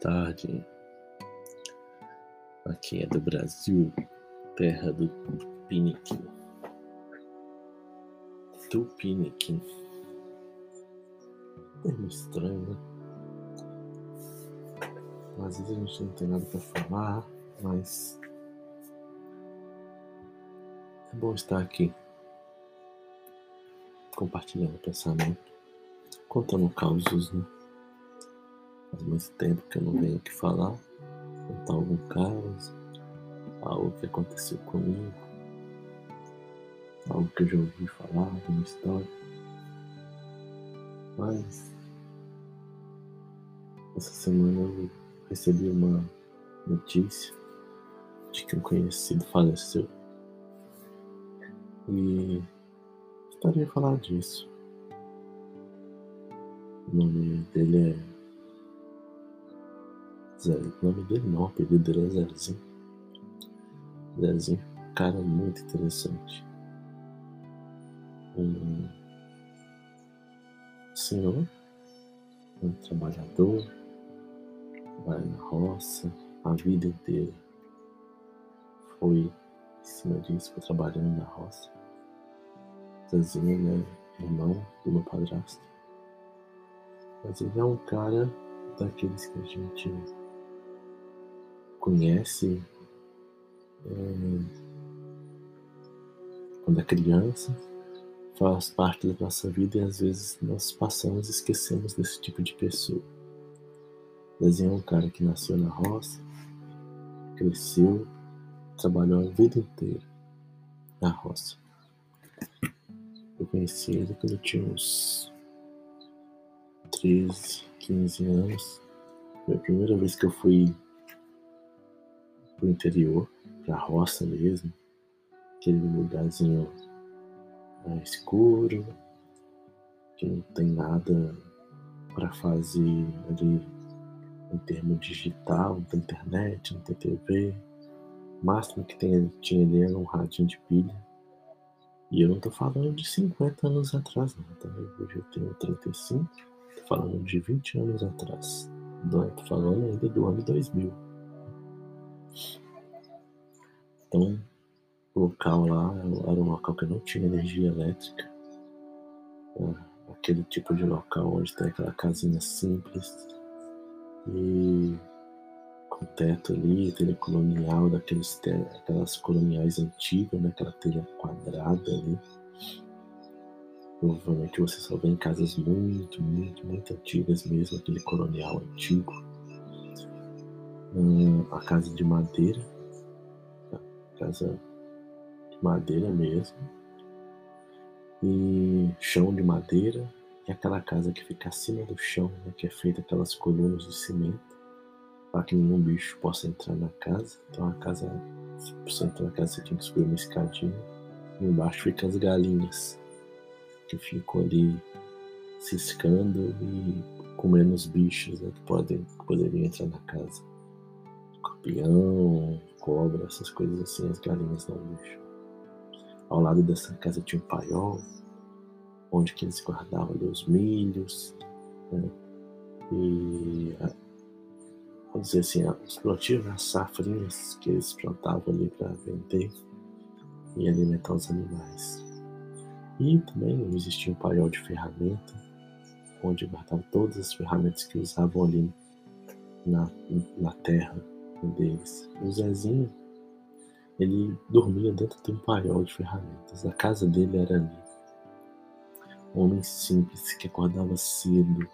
tarde. Aqui é do Brasil, terra do Tupiniquim. Tupiniquim. Termo estranho, né? Às vezes a gente não tem nada para falar, mas é bom estar aqui compartilhando pensamento, contando causos, né? Faz muito tempo que eu não venho aqui falar, contar algum caso, algo que aconteceu comigo, algo que eu já ouvi falar, uma história. Mas essa semana eu recebi uma notícia de que um conhecido faleceu. E gostaria de falar disso. O nome dele é Zé, o nome dele não, o apelido dele é Zezinho. Zezinho, cara muito interessante. Um senhor, um trabalhador, vai na roça a vida inteira. Foi em cima disso, foi trabalhando na roça. Zezinho né, irmão do meu padrasto. Mas ele é um cara daqueles que a gente conhece é, quando é criança, faz parte da nossa vida e às vezes nós passamos e esquecemos desse tipo de pessoa. Desenho é um cara que nasceu na roça, cresceu, trabalhou a vida inteira na roça. Eu conheci ele quando eu tinha uns 13, 15 anos. Foi a primeira vez que eu fui pro interior, pra roça mesmo, aquele lugarzinho é, escuro, que não tem nada para fazer ali em termos digital, não tem internet, não tem TV. O máximo que tem, tinha ali era um radinho de pilha. E eu não tô falando de 50 anos atrás, não, tá? Hoje eu tenho 35, tô falando de 20 anos atrás. Tô falando ainda do ano 2000. Então, o local lá era um local que não tinha energia elétrica. É, aquele tipo de local onde tem aquela casinha simples e com teto ali, telha colonial, daqueles aquelas coloniais antigas, né? aquela telha quadrada ali. Provavelmente você só vê em casas muito, muito, muito antigas mesmo, aquele colonial antigo. Hum, a casa de madeira, casa de madeira mesmo, e chão de madeira, e aquela casa que fica acima do chão, né, que é feita aquelas colunas de cimento, para que nenhum bicho possa entrar na casa. Então a casa, se você entrar na casa, você tem que subir uma escadinha, e embaixo ficam as galinhas, que ficam ali ciscando e comendo os bichos né, que, podem, que poderiam entrar na casa. Escorpião, cobra, essas coisas assim, as galinhas não lixo. Ao lado dessa casa tinha um paiol, onde que eles guardavam ali os milhos, né? e vamos dizer assim, os plantios, as safrinhas que eles plantavam ali para vender e alimentar os animais. E também existia um paiol de ferramenta, onde guardavam todas as ferramentas que usavam ali na, na terra deles. O Zezinho, ele dormia dentro de um paiol de ferramentas. A casa dele era ali. Um homem simples que acordava cedo.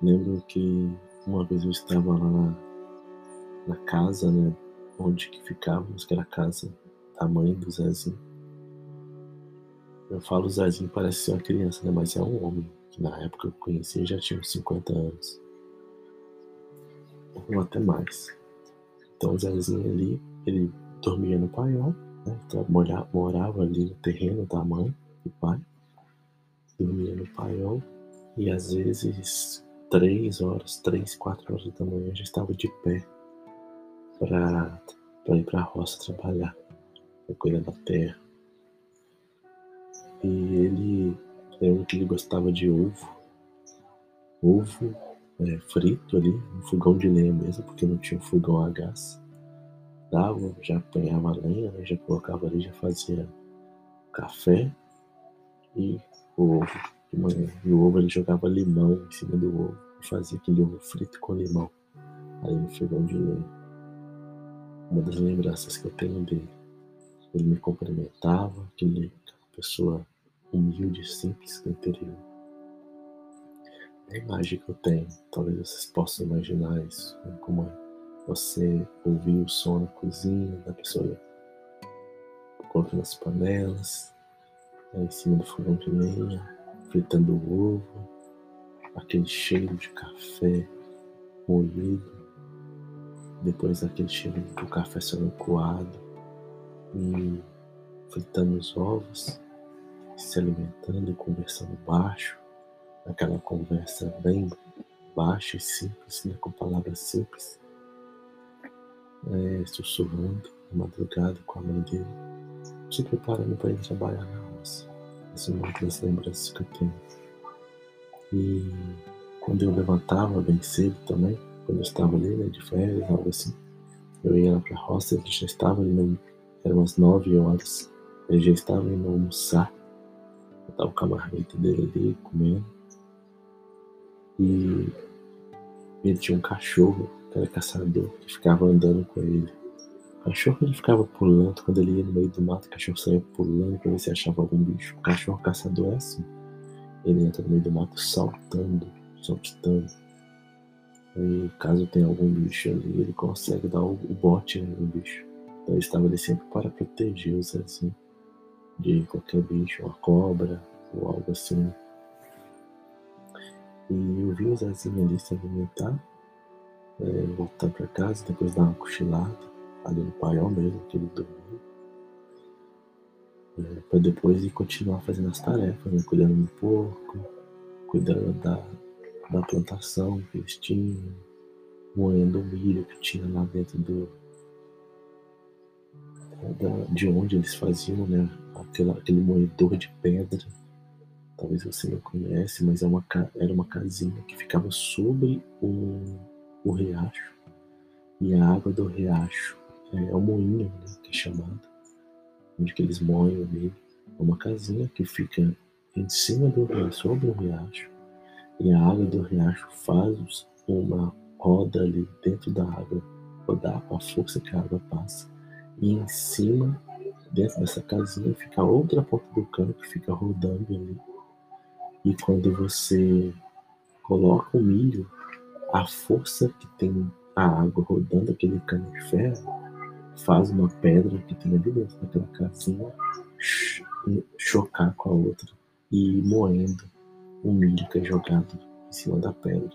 Lembro que uma vez eu estava lá na, na casa, né, onde que ficávamos, que era a casa da mãe do Zezinho. Eu falo Zezinho parece ser uma criança, né, mas é um homem que na época eu conheci já tinha uns 50 anos. Ou até mais. Então o Zezinho ali, ele dormia no paiol, né? Então, morava, ali no terreno da mãe e pai, dormia no paiol e às vezes três horas, três, quatro horas da manhã já estava de pé para ir para a roça trabalhar, para cuidar da terra. E ele, lembro que ele gostava de ovo, ovo é, frito ali, um fogão de lenha mesmo, porque não tinha um fogão a gás. Dava, já apanhava lenha, né, já colocava ali, já fazia café e o ovo de manhã. E o ovo ele jogava limão em cima do ovo e fazia aquele ovo frito com limão ali no fogão de lenha. Uma das lembranças que eu tenho dele. Ele me cumprimentava, aquele pessoa humilde, simples do interior. A imagem que eu tenho, talvez vocês possam imaginar isso, né? como é. Você ouvir o som na cozinha da pessoa colocando as panelas, né, em cima do fogão de lenha, fritando o ovo, aquele cheiro de café moído, depois aquele cheiro do café sendo coado e fritando os ovos, se alimentando e conversando baixo, aquela conversa bem baixa e simples, né, com palavras simples, é, sussurrando na madrugada com a mãe dele, se preparando para ir trabalhar na roça. Essa é uma das lembranças que eu tenho. E quando eu levantava bem cedo também, quando eu estava ali, né, de férias, algo assim, eu ia lá para a roça, ele já estava ali, né, eram umas nove horas, ele já estava indo almoçar, eu estava com a marmita dele ali, comendo, e ele tinha um cachorro, que era caçador, que ficava andando com ele. O cachorro ele ficava pulando, quando ele ia no meio do mato, o cachorro saía pulando para ver se achava algum bicho. O cachorro caçador é assim. Ele entra no meio do mato saltando, saltitando. E caso tenha algum bicho ali, ele consegue dar o, bote no bicho. Então ele estava ali sempre para proteger o Zezinho de qualquer bicho, uma cobra ou algo assim. E eu vi o Zezinho ali se alimentar, é, voltar para casa, depois dar uma cochilada, ali no paiol mesmo, que ele dormiu. É, para depois ir continuar fazendo as tarefas, né? cuidando do porco, cuidando da, da plantação que eles tinham, moendo o milho que tinha lá dentro do, da, de onde eles faziam, né? Aquela, aquele moedor de pedra talvez você não conhece, mas é uma, era uma casinha que ficava sobre o, o riacho. E a água do riacho é, é o moinho, né, que é chamado, onde que eles moem ali. É uma casinha que fica em cima do riacho, sobre o riacho. E a água do riacho faz uma roda ali dentro da água, rodar com a força que a água passa. E em cima, dentro dessa casinha, fica outra ponta do cano que fica rodando ali e quando você coloca o milho, a força que tem a água rodando aquele cano de ferro faz uma pedra que tem ali dentro daquela casinha chocar com a outra e ir moendo o milho que é jogado em cima da pedra.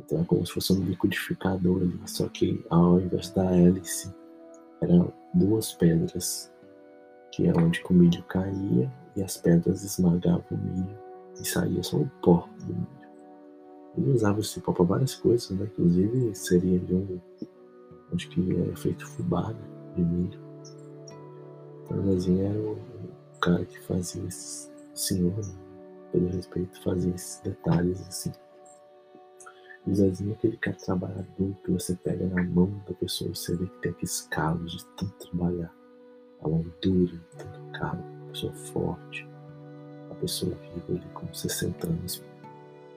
Então é como se fosse um liquidificador ali, só que ao invés da hélice eram duas pedras, que é onde o milho caía e as pedras esmagavam o milho e saía só o pó do milho. Ele usava esse pó para várias coisas, né? Inclusive seria de um. Acho que era feito fubá né? de milho. Então Zezinho era o, cara que fazia esse senhor, né? pelo respeito, fazia esses detalhes assim. O Zezinho é aquele cara trabalhador que você pega na mão da pessoa, você vê que tem aqueles calos de tanto trabalhar, a mão dura, tanto calo, pessoa forte pessoa viva ali com 60 anos,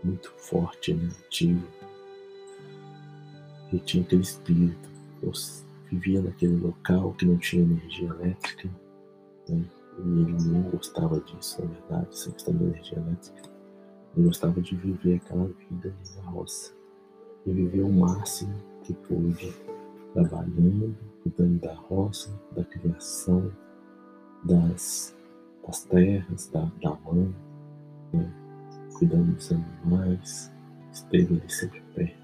muito forte, ativo. E tinha aquele espírito. Eu vivia naquele local que não tinha energia elétrica, né? e ele não gostava disso, na verdade, essa questão da energia elétrica. Ele gostava de viver aquela vida ali na roça. E viver o máximo que pôde, trabalhando, cuidando da roça, da criação, das das terras, da, da mãe, né? cuidando dos animais, esteve ali sempre perto.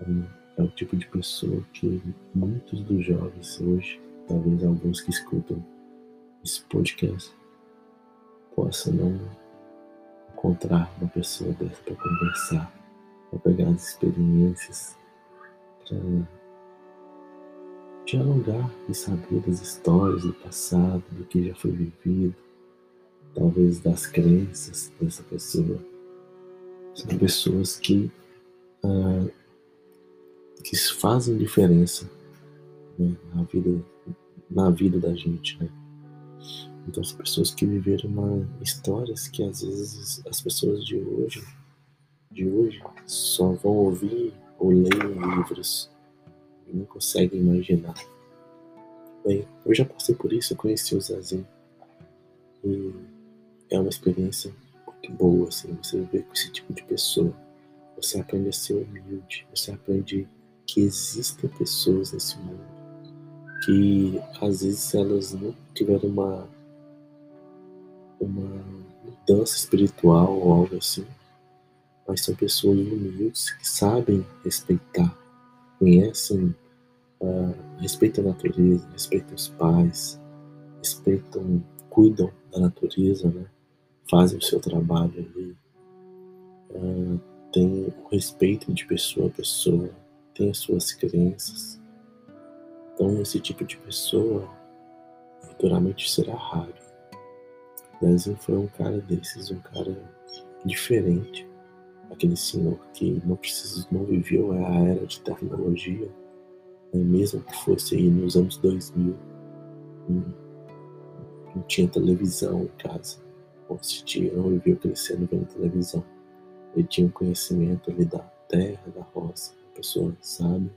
É, é o tipo de pessoa que muitos dos jovens hoje, talvez alguns que escutam esse podcast, possam não encontrar uma pessoa dessa para conversar, para pegar as experiências, para dialogar e saber das histórias do passado, do que já foi vivido, talvez das crenças dessa pessoa, São pessoas que, uh, que fazem diferença né, na, vida, na vida da gente. Né? Então, são pessoas que viveram uma, histórias que às vezes as pessoas de hoje, de hoje só vão ouvir ou ler livros e não conseguem imaginar. Bem, eu já passei por isso, eu conheci o Zazinho. E é uma experiência muito boa, assim, você viver com esse tipo de pessoa. Você aprende a ser humilde, você aprende que existem pessoas nesse mundo que às vezes elas não tiveram uma uma mudança espiritual ou algo assim, mas são pessoas humildes que sabem respeitar, conhecem, uh, respeitam a natureza, respeitam os pais, respeitam, cuidam da natureza, né? fazem o seu trabalho ali, uh, tem o respeito de pessoa a pessoa, tem as suas crenças. Então, esse tipo de pessoa futuramente será raro. Dezinho foi um cara desses, um cara diferente. Aquele senhor que não precisou, não viveu a era de tecnologia, né? mesmo que fosse aí nos anos 2000. Não, não tinha televisão em casa. Não assistia, não viveu crescendo vendo televisão. Ele tinha um conhecimento ali da terra, da roça. Uma pessoa sabe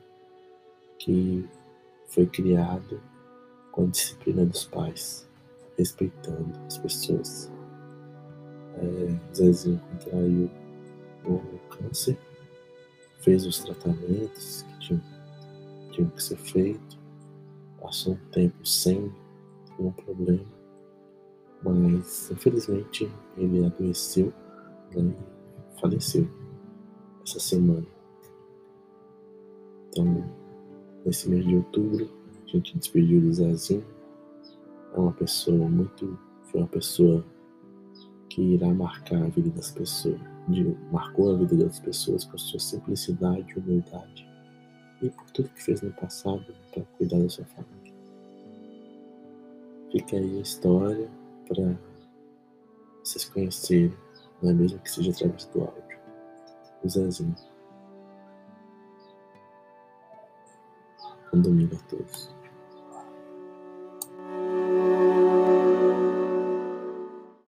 que foi criado com a disciplina dos pais respeitando as pessoas. É, Zezinho contraiu o câncer, fez os tratamentos que tinham, tinham que ser feitos, passou um tempo sem nenhum problema, mas infelizmente ele adoeceu né, e faleceu essa semana. Então, nesse mês de outubro, a gente despediu do Zezinho é uma pessoa muito. Foi uma pessoa que irá marcar a vida das pessoas. De, marcou a vida das pessoas por sua simplicidade e humildade. E por tudo que fez no passado para cuidar da sua família. Fica aí a história para vocês conhecerem, não é mesmo que seja através do áudio. O Zezinho. Bom domingo a todos.